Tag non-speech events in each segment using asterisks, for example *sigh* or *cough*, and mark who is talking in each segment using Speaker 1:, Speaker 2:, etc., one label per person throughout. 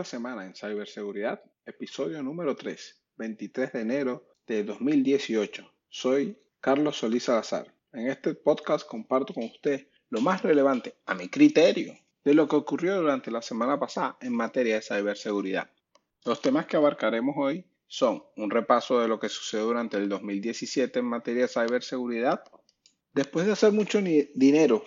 Speaker 1: esta semana en Ciberseguridad, episodio número 3, 23 de enero de 2018. Soy Carlos Solís Salazar. En este podcast comparto con usted lo más relevante, a mi criterio, de lo que ocurrió durante la semana pasada en materia de ciberseguridad. Los temas que abarcaremos hoy son un repaso de lo que sucedió durante el 2017 en materia de ciberseguridad. Después de hacer mucho dinero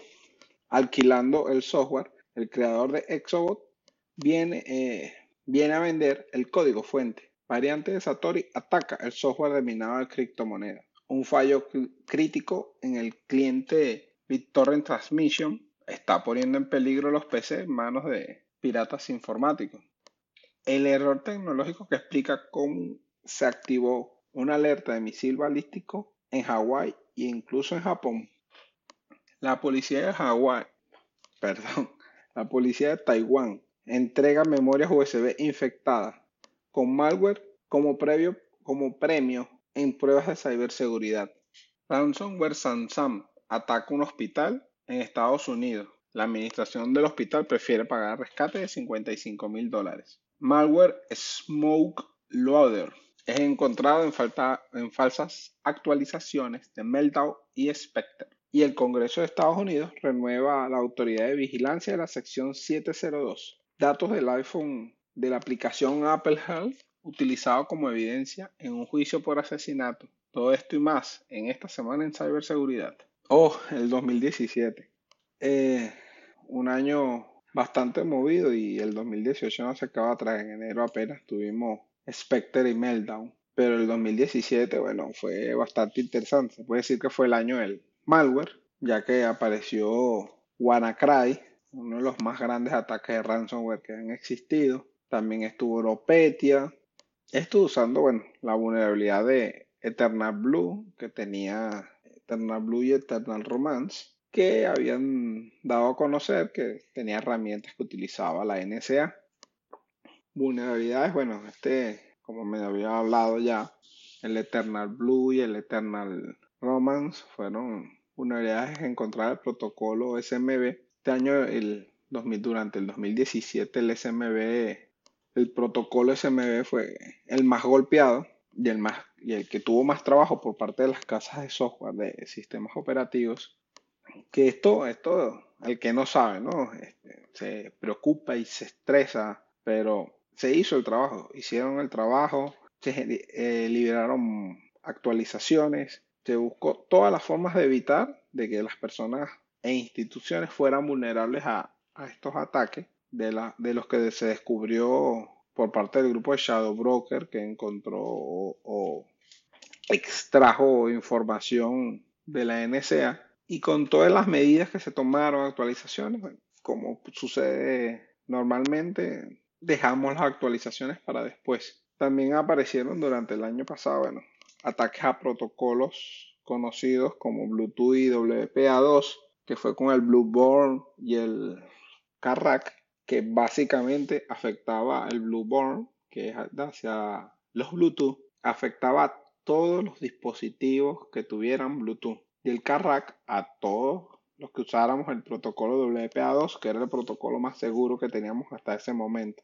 Speaker 1: alquilando el software, el creador de Exobot viene, eh, viene a vender el código fuente. Variante de Satori ataca el software de minado de criptomonedas. Un fallo crítico en el cliente BitTorrent Transmission está poniendo en peligro los PC en manos de piratas informáticos. El error tecnológico que explica cómo se activó una alerta de misil balístico en Hawái e incluso en Japón. La policía de Hawái, *laughs* perdón, la policía de Taiwán entrega memorias USB infectadas con malware como, premio en pruebas de ciberseguridad. Ransomware Samsung ataca un hospital en Estados Unidos. La administración del hospital prefiere pagar rescate de 55 mil dólares. Malware Smoke Loader es encontrado en, en falsas actualizaciones de Meltdown y Spectre. Y el Congreso de Estados Unidos renueva la autoridad de vigilancia de la sección 702 datos del iPhone de la aplicación Apple Health utilizado como evidencia en un juicio por asesinato. Todo esto y más en esta semana en ciberseguridad. Oh, el 2017. Eh, un año bastante movido y el 2018 no se acaba atrás. En enero apenas tuvimos Spectre y Meltdown. Pero el 2017, bueno, fue bastante interesante. Puede decir que fue el año del malware, ya que apareció WannaCry, uno de los más grandes ataques de ransomware que han existido. También estuvo Europetia. Estuvo usando, bueno, la vulnerabilidad de Eternal Blue, que tenía Eternal Blue y Eternal Romance, que habían dado a conocer que tenía herramientas que utilizaba la NSA. Vulnerabilidades, bueno, este, como me había hablado ya, el Eternal Blue y el Eternal Romance fueron vulnerabilidades encontradas en el protocolo SMB este año, el 2000, durante el 2017, el SMB, el protocolo SMB fue el más golpeado y el, más, y el que tuvo más trabajo por parte de las casas de software de sistemas operativos. Que esto, esto, el que no sabe, ¿no? Este, se preocupa y se estresa, pero se hizo el trabajo, hicieron el trabajo, se eh, liberaron actualizaciones, se buscó todas las formas de evitar de que las personas e instituciones fueran vulnerables a, estos ataques, de, la, de los que se descubrió por parte del grupo de Shadow Broker que encontró o, extrajo información de la NSA y con todas las medidas que se tomaron, actualizaciones, como sucede normalmente, dejamos las actualizaciones para después. También aparecieron durante el año pasado, bueno, ataques a protocolos conocidos como Bluetooth y WPA2 que fue con el Blueborn y el Carrack, que básicamente afectaba el Blueborn, que es hacia los Bluetooth, afectaba a todos los dispositivos que tuvieran Bluetooth. Y el Carrack a todos los que usáramos el protocolo WPA2, que era el protocolo más seguro que teníamos hasta ese momento.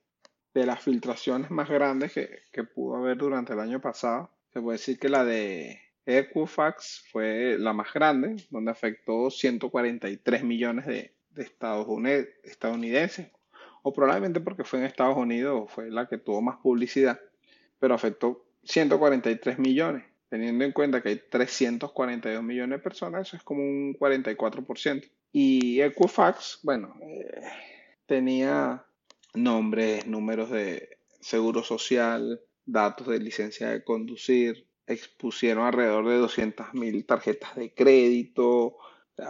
Speaker 1: De las filtraciones más grandes que, que pudo haber durante el año pasado, se puede decir que la de Equifax fue la más grande, donde afectó 143 millones de, estadounidenses, o probablemente porque fue en Estados Unidos, fue la que tuvo más publicidad, pero afectó 143 millones, teniendo en cuenta que hay 342 millones de personas, eso es como un 44%. Y Equifax, bueno, eh, tenía nombres, números de seguro social, datos de licencia de conducir, expusieron alrededor de 200.000 tarjetas de crédito.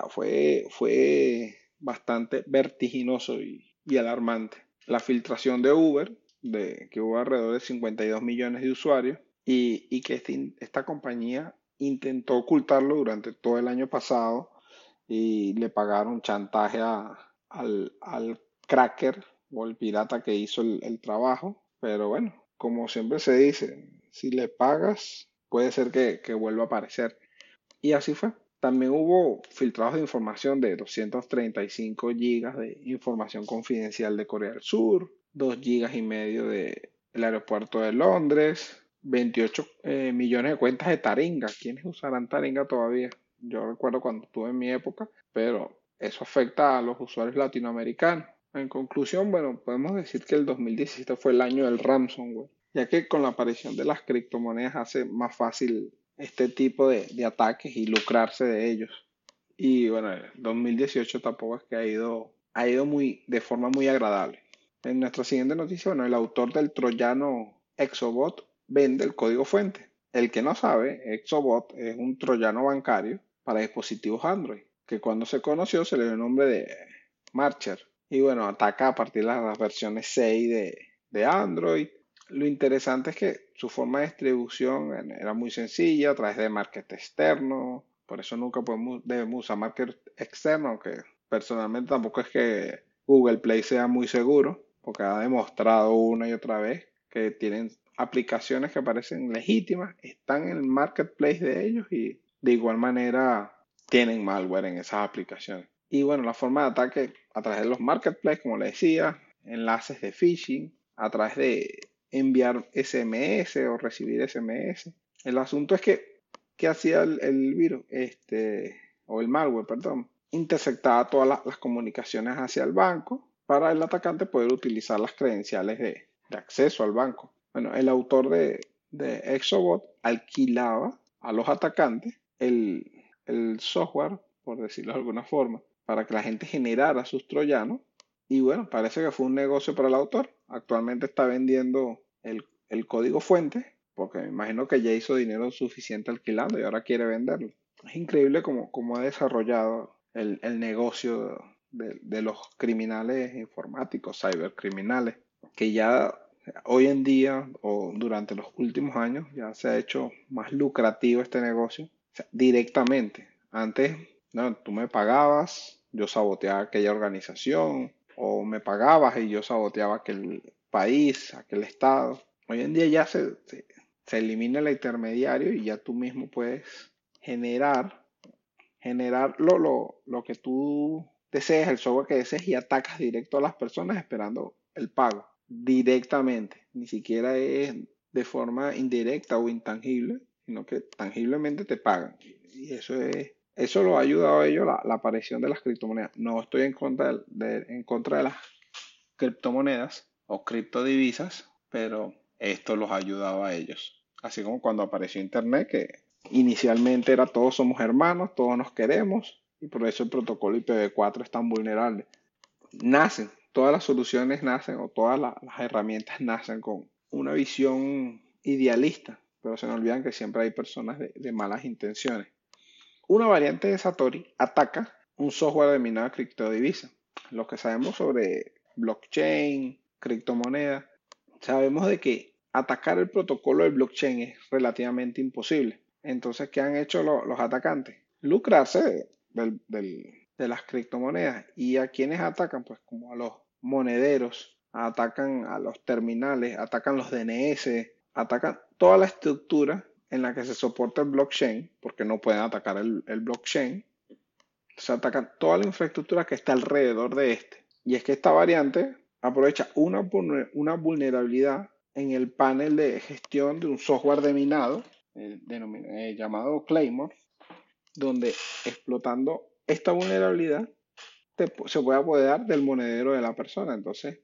Speaker 1: fue, fue bastante vertiginoso y, alarmante. La filtración de Uber, de, que hubo alrededor de 52 millones de usuarios, y, que este esta compañía intentó ocultarlo durante todo el año pasado y le pagaron chantaje al, cracker o el pirata que hizo el, el trabajo. Pero bueno, como siempre se dice, si le pagas, puede ser que, vuelva a aparecer. Y así fue. También hubo filtrados de información de 235 gigas de información confidencial de Corea del Sur. 2 gigas y medio del aeropuerto de Londres, 28 eh, millones de cuentas de Taringa. ¿Quiénes usarán Taringa todavía? Yo recuerdo cuando estuve en mi época, pero eso afecta a los usuarios latinoamericanos. En conclusión, bueno, podemos decir que el 2017 fue el año del ransomware, ya que con la aparición de las criptomonedas hace más fácil este tipo de, ataques y lucrarse de ellos. Y bueno, el 2018 tampoco es que ha ido, ha ido muy, de forma muy agradable. En nuestra siguiente noticia, bueno, el autor del troyano Exobot vende el código fuente. El que no sabe, Exobot es un troyano bancario para dispositivos Android, que cuando se conoció se le dio el nombre de Marcher. Y bueno, ataca a partir de las versiones 6 de, de Android. Lo interesante es que su forma de distribución era muy sencilla, a través de market externo. Por eso nunca podemos, debemos usar market externo, aunque personalmente tampoco es que Google Play sea muy seguro, porque ha demostrado una y otra vez que tienen aplicaciones que parecen legítimas, están en el marketplace de ellos y de igual manera tienen malware en esas aplicaciones. Y bueno, la forma de ataque a través de los marketplaces, como le decía, enlaces de phishing, a través de enviar SMS o recibir SMS. El asunto es que, ¿qué hacía el, virus? Este, o el malware, perdón. Interceptaba todas las, comunicaciones hacia el banco para el atacante poder utilizar las credenciales de, acceso al banco. Bueno, el autor de, Exobot alquilaba a los atacantes el, el software, por decirlo de alguna forma, para que la gente generara sus troyanos. Y bueno, parece que fue un negocio para el autor. Actualmente está vendiendo el, código fuente, porque me imagino que ya hizo dinero suficiente alquilando y ahora quiere venderlo. Es increíble cómo, ha desarrollado el, negocio de, de, los criminales informáticos, cybercriminales, que ya hoy en día o durante los últimos años ya se ha hecho más lucrativo este negocio directamente. Antes, no, tú me pagabas, yo saboteaba aquella organización o me pagabas y yo saboteaba aquel país, aquel estado. Hoy en día ya se, se, elimina el intermediario y ya tú mismo puedes generar, generar lo, lo, que tú desees, el software que desees y atacas directo a las personas esperando el pago directamente. Ni siquiera es de forma indirecta o intangible, sino que tangiblemente te pagan. Y eso es eso lo ha ayudado a ellos la, aparición de las criptomonedas. No estoy en contra de, en contra de las criptomonedas o criptodivisas, pero esto los ha ayudado a ellos. Así como cuando apareció Internet, que inicialmente era todos somos hermanos, todos nos queremos, y por eso el protocolo IPv4 es tan vulnerable. Nacen, todas las soluciones nacen, o todas las herramientas *laughs* nacen con una visión idealista, pero se nos olvidan que siempre hay personas de malas intenciones. Una variante de Satori ataca un software de de criptodivisa. Lo que sabemos sobre blockchain, criptomonedas, sabemos de que atacar el protocolo del blockchain es relativamente imposible. Entonces, ¿qué han hecho los atacantes? Lucrarse de las criptomonedas. ¿Y a quiénes atacan? Pues como a los monederos, atacan a los terminales, atacan los DNS, atacan toda la estructura en la que se soporta el blockchain, porque no pueden atacar el, blockchain, se ataca toda la infraestructura que está alrededor de este. Y es que esta variante aprovecha una, una vulnerabilidad en el panel de gestión de un software de minado eh, llamado Claymore, donde explotando esta vulnerabilidad se puede apoderar del monedero de la persona. Entonces,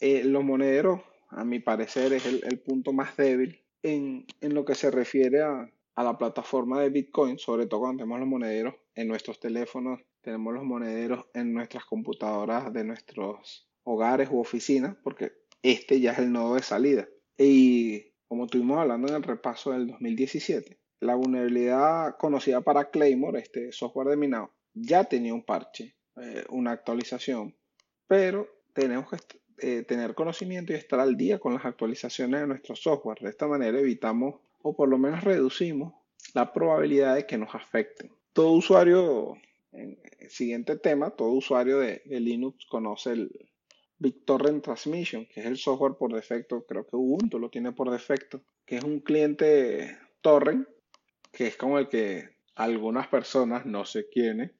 Speaker 1: eh, los monederos, a mi parecer, es el punto más débil en, lo que se refiere a, la plataforma de Bitcoin, sobre todo cuando tenemos los monederos en nuestros teléfonos, tenemos los monederos en nuestras computadoras de nuestros hogares u oficinas, porque este ya es el nodo de salida. Y como estuvimos hablando en el repaso del 2017, la vulnerabilidad conocida para Claymore, este software de minado, ya tenía un parche, eh, una actualización, pero tenemos que eh, tener conocimiento y estar al día con las actualizaciones de nuestro software. De esta manera evitamos o por lo menos reducimos la probabilidad de que nos afecten. Todo usuario, siguiente tema, todo usuario de, Linux conoce el BitTorrent Transmission, que es el software por defecto, creo que Ubuntu lo tiene por defecto, que es un cliente torrent, que es como el que algunas personas, no sé quiénes,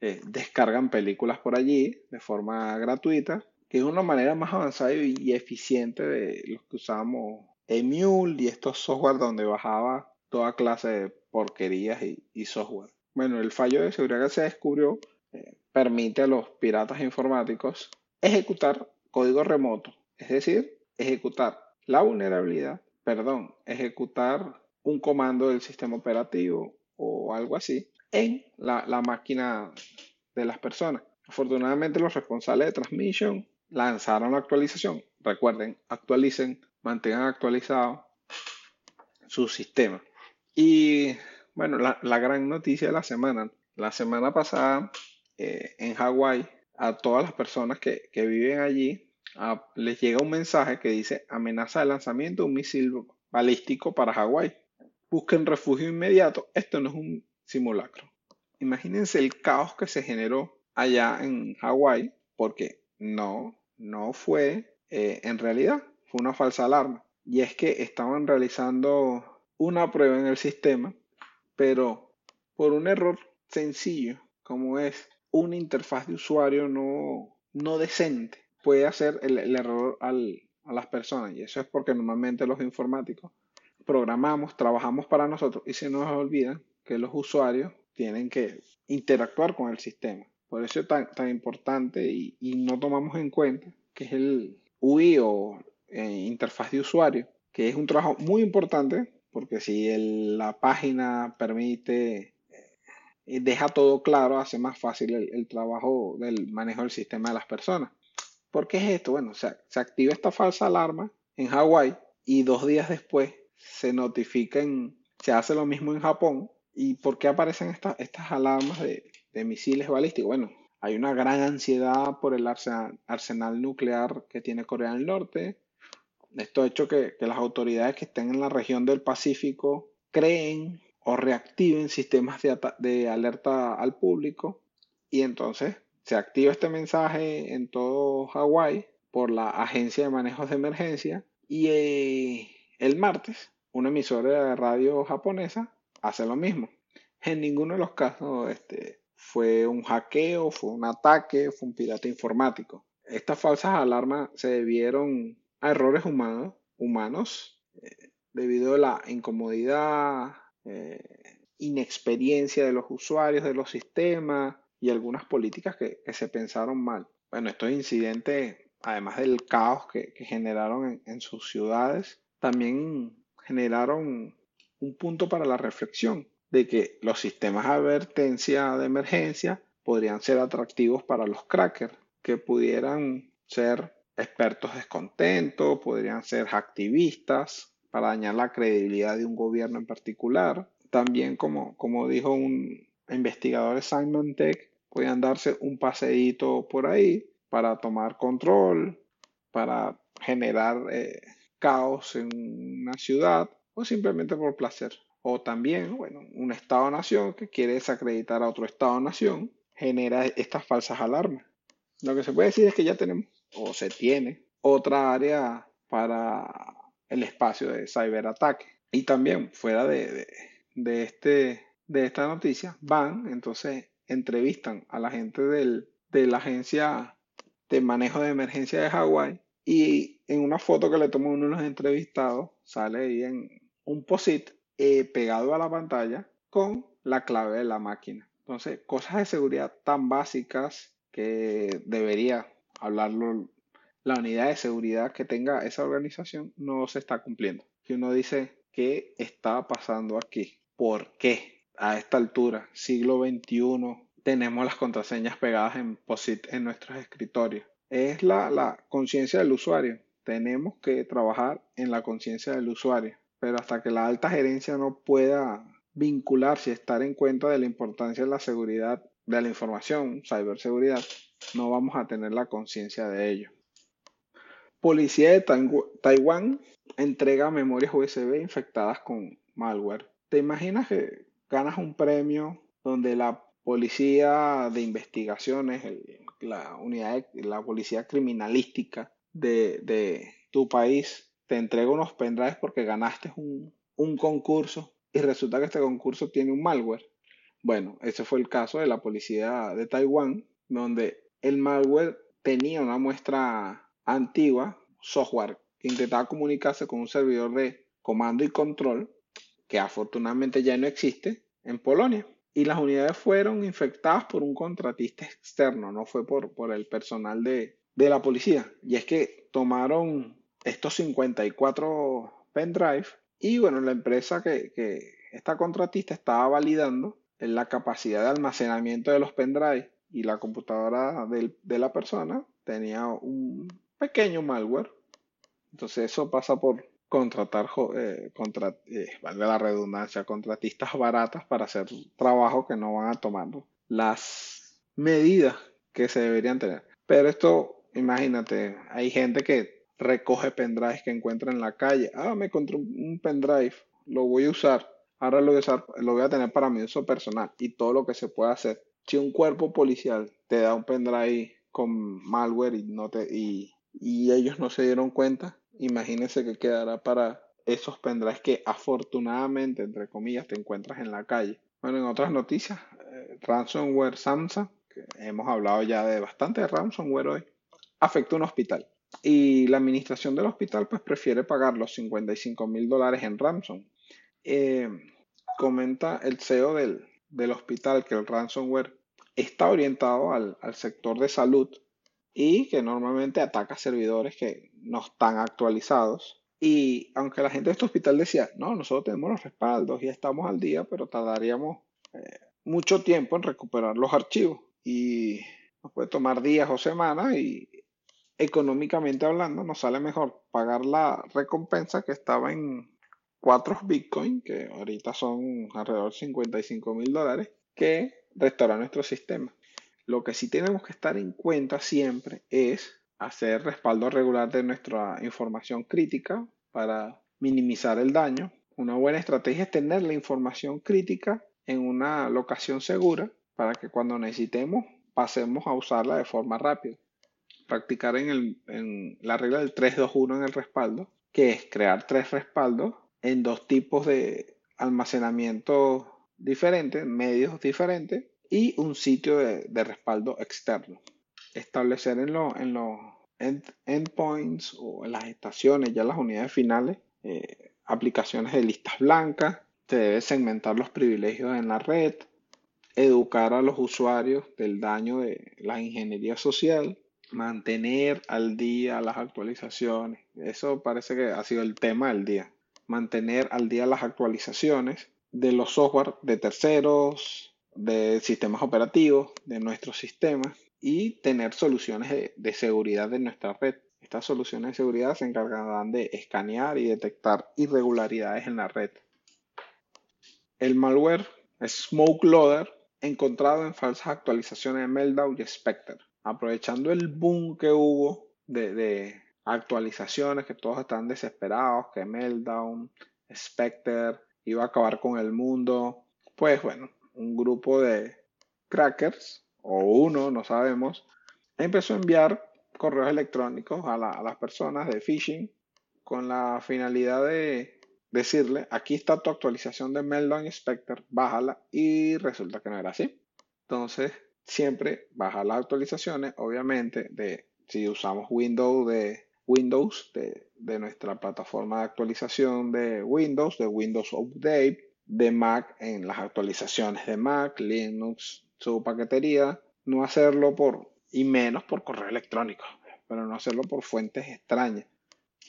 Speaker 1: eh, descargan películas por allí de forma gratuita que es una manera más avanzada y eficiente de los que usamos Emule y estos software donde bajaba toda clase de porquerías y, software. Bueno, el fallo de seguridad que se descubrió eh, permite a los piratas informáticos ejecutar código remoto, es decir, ejecutar la vulnerabilidad, perdón, ejecutar un comando del sistema operativo o algo así en la, la máquina de las personas. Afortunadamente los responsables de transmission lanzaron la actualización. Recuerden, actualicen, mantengan actualizado su sistema. Y bueno, la, gran noticia de la semana. La semana pasada eh, en Hawái, a todas las personas que, viven allí, les llega un mensaje que dice amenaza de lanzamiento de un misil balístico para Hawái. Busquen refugio inmediato. Esto no es un simulacro. Imagínense el caos que se generó allá en Hawái, porque no, no fue eh, en realidad, fue una falsa alarma. Y es que estaban realizando una prueba en el sistema, pero por un error sencillo, como es una interfaz de usuario no, no decente, puede hacer el, error a las personas. Y eso es porque normalmente los informáticos programamos, trabajamos para nosotros y se nos olvida que los usuarios tienen que interactuar con el sistema. Por eso es tan, tan importante y, no tomamos en cuenta que es el UI o eh, interfaz de usuario, que es un trabajo muy importante porque si la página permite, eh, deja todo claro, hace más fácil el, trabajo del manejo del sistema de las personas. ¿Por qué es esto? Bueno, se, se activa esta falsa alarma en Hawái y dos días después se notifica se hace lo mismo en Japón. ¿Y por qué aparecen estas alarmas de, de misiles balísticos? Bueno, hay una gran ansiedad por el arsenal nuclear que tiene Corea del Norte. Esto ha hecho que, las autoridades que estén en la región del Pacífico creen o reactiven sistemas de, alerta al público y entonces se activa este mensaje en todo Hawái por la Agencia de Manejos de Emergencia y eh, el martes una emisora de radio japonesa hace lo mismo. En ninguno de los casos este, fue un hackeo, fue un ataque, fue un pirata informático. Estas falsas alarmas se debieron a errores humanos, humanos eh, debido a la incomodidad, eh, inexperiencia de los usuarios de los sistemas y algunas políticas que, se pensaron mal. Bueno, estos incidentes, además del caos que, generaron en, sus ciudades, también generaron un punto para la reflexión de que los sistemas de advertencia de emergencia podrían ser atractivos para los crackers, que pudieran ser expertos descontentos, podrían ser activistas para dañar la credibilidad de un gobierno en particular. También, como, como dijo un investigador de Simon Tech, podían darse un paseíto por ahí para tomar control, para generar eh, caos en una ciudad o simplemente por placer. O también, bueno, un Estado-nación que quiere desacreditar a otro Estado-nación genera estas falsas alarmas. Lo que se puede decir es que ya tenemos o se tiene otra área para el espacio de ciberataque. Y también fuera de, este, de esta noticia, van, entonces entrevistan a la gente del, de la agencia de manejo de emergencia de Hawái y en una foto que le tomó uno de los entrevistados sale ahí en un POSIT eh, pegado a la pantalla con la clave de la máquina. Entonces, cosas de seguridad tan básicas que debería hablarlo la unidad de seguridad que tenga esa organización no se está cumpliendo. Que uno dice, ¿qué está pasando aquí? ¿Por qué? A esta altura, siglo XXI, tenemos las contraseñas pegadas en en nuestros escritorios. Es la conciencia del usuario. Tenemos que trabajar en la conciencia del usuario. Pero hasta que la alta gerencia no pueda vincularse y estar en cuenta de la importancia de la seguridad de la información, ciberseguridad, no vamos a tener la conciencia de ello. Policía de Taiwán entrega memorias USB infectadas con malware. ¿Te imaginas que ganas un premio donde la policía de investigaciones, la unidad la policía criminalística de, tu país te entrega unos pendrives porque ganaste un, un concurso y resulta que este concurso tiene un malware? Bueno, ese fue el caso de la policía de Taiwán, donde el malware tenía una muestra antigua, software, que intentaba comunicarse con un servidor de comando y control, que afortunadamente ya no existe, en Polonia. Y las unidades fueron infectadas por un contratista externo, no fue por, por el personal de, de la policía. Y es que tomaron estos 54 pendrive y bueno, la empresa que, que esta contratista estaba validando la capacidad de almacenamiento de los pendrive y la computadora de la persona tenía un pequeño malware. Entonces eso pasa por contratar, eh, eh, valga la redundancia, contratistas baratas para hacer trabajo que no van a tomar las medidas que se deberían tener. Pero esto, imagínate, hay gente que recoge pendrives que encuentra en la calle. Ah, me encontré un pendrive, lo voy a usar. Ahora lo voy a, usar, lo voy a tener para mi uso personal y todo lo que se puede hacer. Si un cuerpo policial te da un pendrive con malware y, no te, y, y ellos no se dieron cuenta, imagínense que quedará para esos pendrives que afortunadamente, entre comillas, te encuentras en la calle. Bueno, en otras noticias, eh, ransomware Samsa, que hemos hablado ya de bastante de ransomware hoy, afectó un hospital. Y la administración del hospital pues prefiere pagar los 55 mil dólares en ransom. Eh, comenta el CEO del, del, hospital que el ransomware está orientado al, al sector de salud y que normalmente ataca servidores que no están actualizados. Y aunque la gente de este hospital decía, no, nosotros tenemos los respaldos y estamos al día, pero tardaríamos eh, mucho tiempo en recuperar los archivos. Y nos puede tomar días o semanas y económicamente hablando nos sale mejor pagar la recompensa que estaba en 4 Bitcoin, que ahorita son alrededor de 55 mil dólares, que restaurar nuestro sistema. Lo que sí tenemos que estar en cuenta siempre es hacer respaldo regular de nuestra información crítica para minimizar el daño. Una buena estrategia es tener la información crítica en una locación segura para que cuando necesitemos pasemos a usarla de forma rápida. Practicar en, en la regla del 3-2-1 en el respaldo, que es crear tres respaldos en dos tipos de almacenamiento diferentes, medios diferentes, y un sitio de, respaldo externo. Establecer en, en los endpoints o en las estaciones, ya las unidades finales, eh, aplicaciones de listas blancas. Se debe segmentar los privilegios en la red, educar a los usuarios del daño de la ingeniería social, mantener al día las actualizaciones. Eso parece que ha sido el tema del día. Mantener al día las actualizaciones de los software de terceros, de sistemas operativos, de nuestros sistemas y tener soluciones de, seguridad de nuestra red. Estas soluciones de seguridad se encargarán de escanear y detectar irregularidades en la red. El malware Smoke Loader encontrado en falsas actualizaciones de Meltdown y Spectre. Aprovechando el boom que hubo de, actualizaciones, que todos están desesperados, que Meltdown, Spectre iba a acabar con el mundo, pues bueno, un grupo de crackers, o uno, no sabemos, empezó a enviar correos electrónicos a, las personas de phishing con la finalidad de decirle, aquí está tu actualización de Meltdown Inspector, bájala, y resulta que no era así. Entonces, siempre baja las actualizaciones, obviamente, de si usamos Windows de Windows de, de nuestra plataforma de actualización de Windows, de Windows Update, de Mac en las actualizaciones de Mac, Linux, su paquetería, no hacerlo por, y menos por correo electrónico, pero no hacerlo por fuentes extrañas.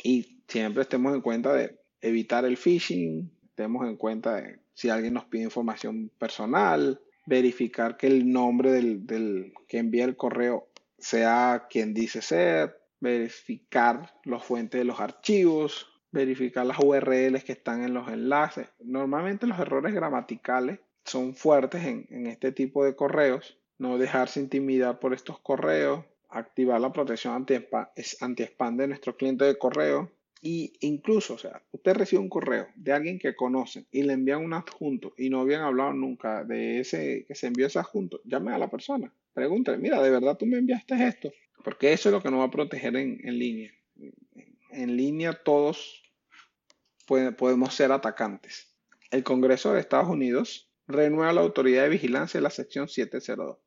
Speaker 1: Y siempre estemos en cuenta de evitar el phishing, estemos en cuenta de si alguien nos pide información personal, verificar que el nombre del, del que envía el correo sea quien dice ser, verificar las fuentes de los archivos, verificar las URLs que están en los enlaces. Normalmente los errores gramaticales son fuertes en, este tipo de correos. No dejarse intimidar por estos correos, activar la protección anti-spam de nuestro cliente de correo. Y incluso, o sea, usted recibe un correo de alguien que conoce y le envían un adjunto y no habían hablado nunca de ese que se envió ese adjunto, llame a la persona, pregúntale, mira, ¿de verdad tú me enviaste esto? Porque eso es lo que nos va a proteger en, en línea. En línea todos podemos ser atacantes. El Congreso de Estados Unidos renueva la autoridad de vigilancia de la sección 702.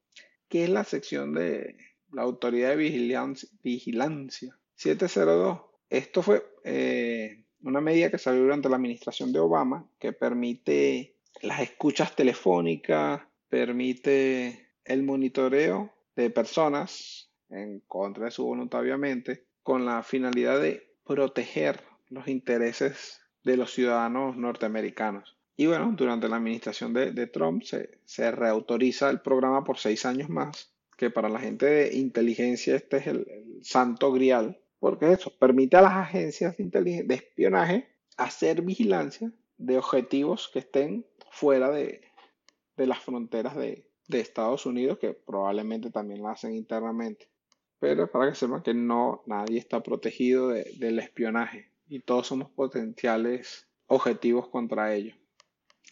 Speaker 1: ¿Qué es la sección de, la Autoridad de Vigilancia, Vigilancia 702. Esto fue eh, una medida que salió durante la administración de Obama que permite las escuchas telefónicas, permite el monitoreo de personas en contra de su voluntad, obviamente, con la finalidad de proteger los intereses de los ciudadanos norteamericanos. Y bueno, durante la administración de, Trump se, se, reautoriza el programa por seis años más, que para la gente de inteligencia este es el, santo grial, porque eso permite a las agencias de, de espionaje hacer vigilancia de objetivos que estén fuera de, de las fronteras de, de Estados Unidos, que probablemente también lo hacen internamente. Pero para que sepan que no, nadie está protegido del espionaje y todos somos potenciales objetivos contra ello.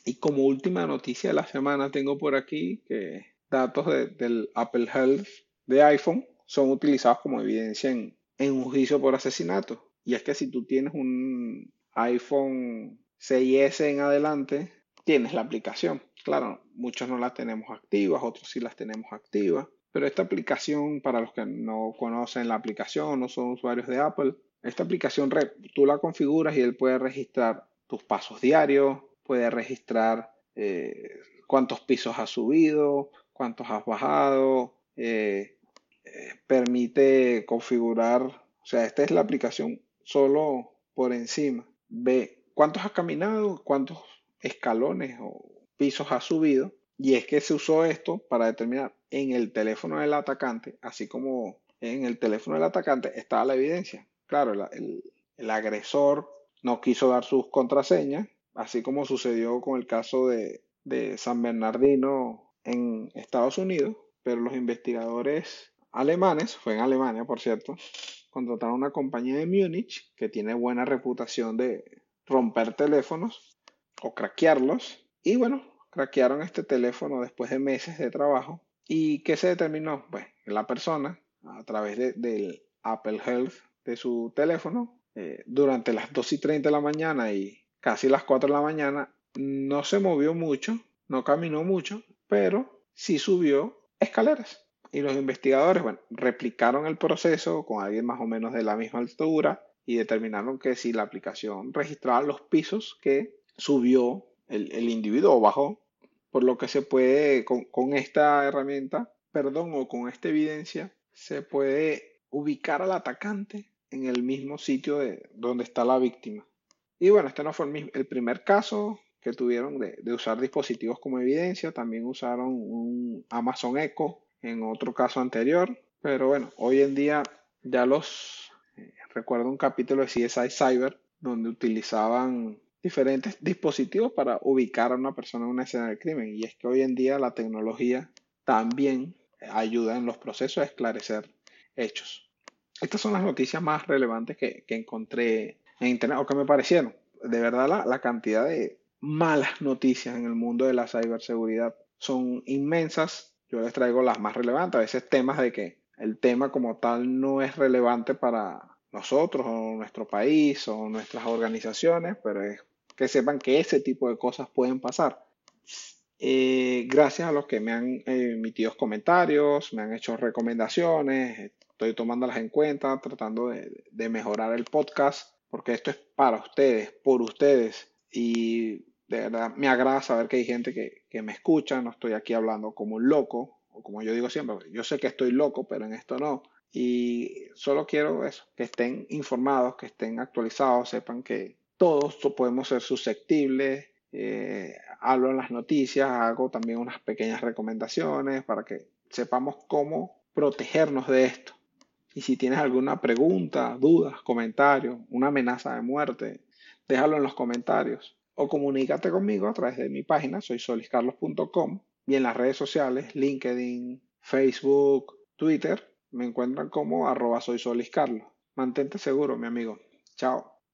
Speaker 1: Y como última noticia de la semana tengo por aquí que datos del Apple Health de iPhone son utilizados como evidencia en, en un juicio por asesinato. Y es que si tú tienes un iPhone 6S en adelante, tienes la aplicación. Claro, muchos no las tenemos activas, otros sí las tenemos activas. Pero esta aplicación, para los que no conocen la aplicación, no son usuarios de Apple, esta aplicación tú la configuras y él puede registrar tus pasos diarios, puede registrar eh, cuántos pisos has subido, cuántos has bajado, eh, eh, permite configurar, o sea, esta es la aplicación solo por encima. Ve cuántos has caminado, cuántos escalones o pisos has subido. Y es que se usó esto para determinar en el teléfono del atacante, así como en el teléfono del atacante estaba la evidencia. Claro, el, agresor no quiso dar sus contraseñas, así como sucedió con el caso de, de San Bernardino en Estados Unidos, pero los investigadores alemanes, fue en Alemania por cierto, contrataron una compañía de Múnich que tiene buena reputación de romper teléfonos o craquearlos. Y bueno, craquearon este teléfono después de meses de trabajo. ¿Y qué se determinó? Pues la persona, a través del Apple Health de su teléfono, eh, durante las 2 y 30 de la mañana y casi las 4 de la mañana, no se movió mucho, no caminó mucho, pero sí subió escaleras. Y los investigadores, bueno, replicaron el proceso con alguien más o menos de la misma altura y determinaron que si la aplicación registraba los pisos que subió el, el individuo o bajó, por lo que se puede, con, con esta herramienta, perdón, o con esta evidencia, se puede ubicar al atacante en el mismo sitio de donde está la víctima. Y bueno, este no fue el, primer caso que tuvieron de, usar dispositivos como evidencia. También usaron un Amazon Echo en otro caso anterior. Pero bueno, hoy en día ya los... Eh, recuerdo un capítulo de CSI Cyber donde utilizaban diferentes dispositivos para ubicar a una persona en una escena del crimen. Y es que hoy en día la tecnología también ayuda en los procesos a esclarecer hechos. Estas son las noticias más relevantes que, encontré en Internet o que me parecieron. De verdad, la, la, cantidad de malas noticias en el mundo de la ciberseguridad son inmensas. Yo les traigo las más relevantes. A veces temas de que el tema como tal no es relevante para nosotros o nuestro país o nuestras organizaciones, pero es que sepan que ese tipo de cosas pueden pasar. Eh, gracias a los que me han emitido comentarios, me han hecho recomendaciones, estoy tomándolas en cuenta, tratando de, mejorar el podcast, porque esto es para ustedes, por ustedes. Y de verdad me agrada saber que hay gente que, que me escucha, no estoy aquí hablando como un loco, o como yo digo siempre, yo sé que estoy loco, pero en esto no. Y solo quiero eso, que estén informados, que estén actualizados, sepan que todos podemos ser susceptibles. Eh, hablo en las noticias, hago también unas pequeñas recomendaciones para que sepamos cómo protegernos de esto. Y si tienes alguna pregunta, dudas, comentarios, una amenaza de muerte, déjalo en los comentarios o comunícate conmigo a través de mi página, soy soliscarlos.com y en las redes sociales, LinkedIn, Facebook, Twitter, me encuentran como arroba soy soliscarlos. Mantente seguro, mi amigo. Chao.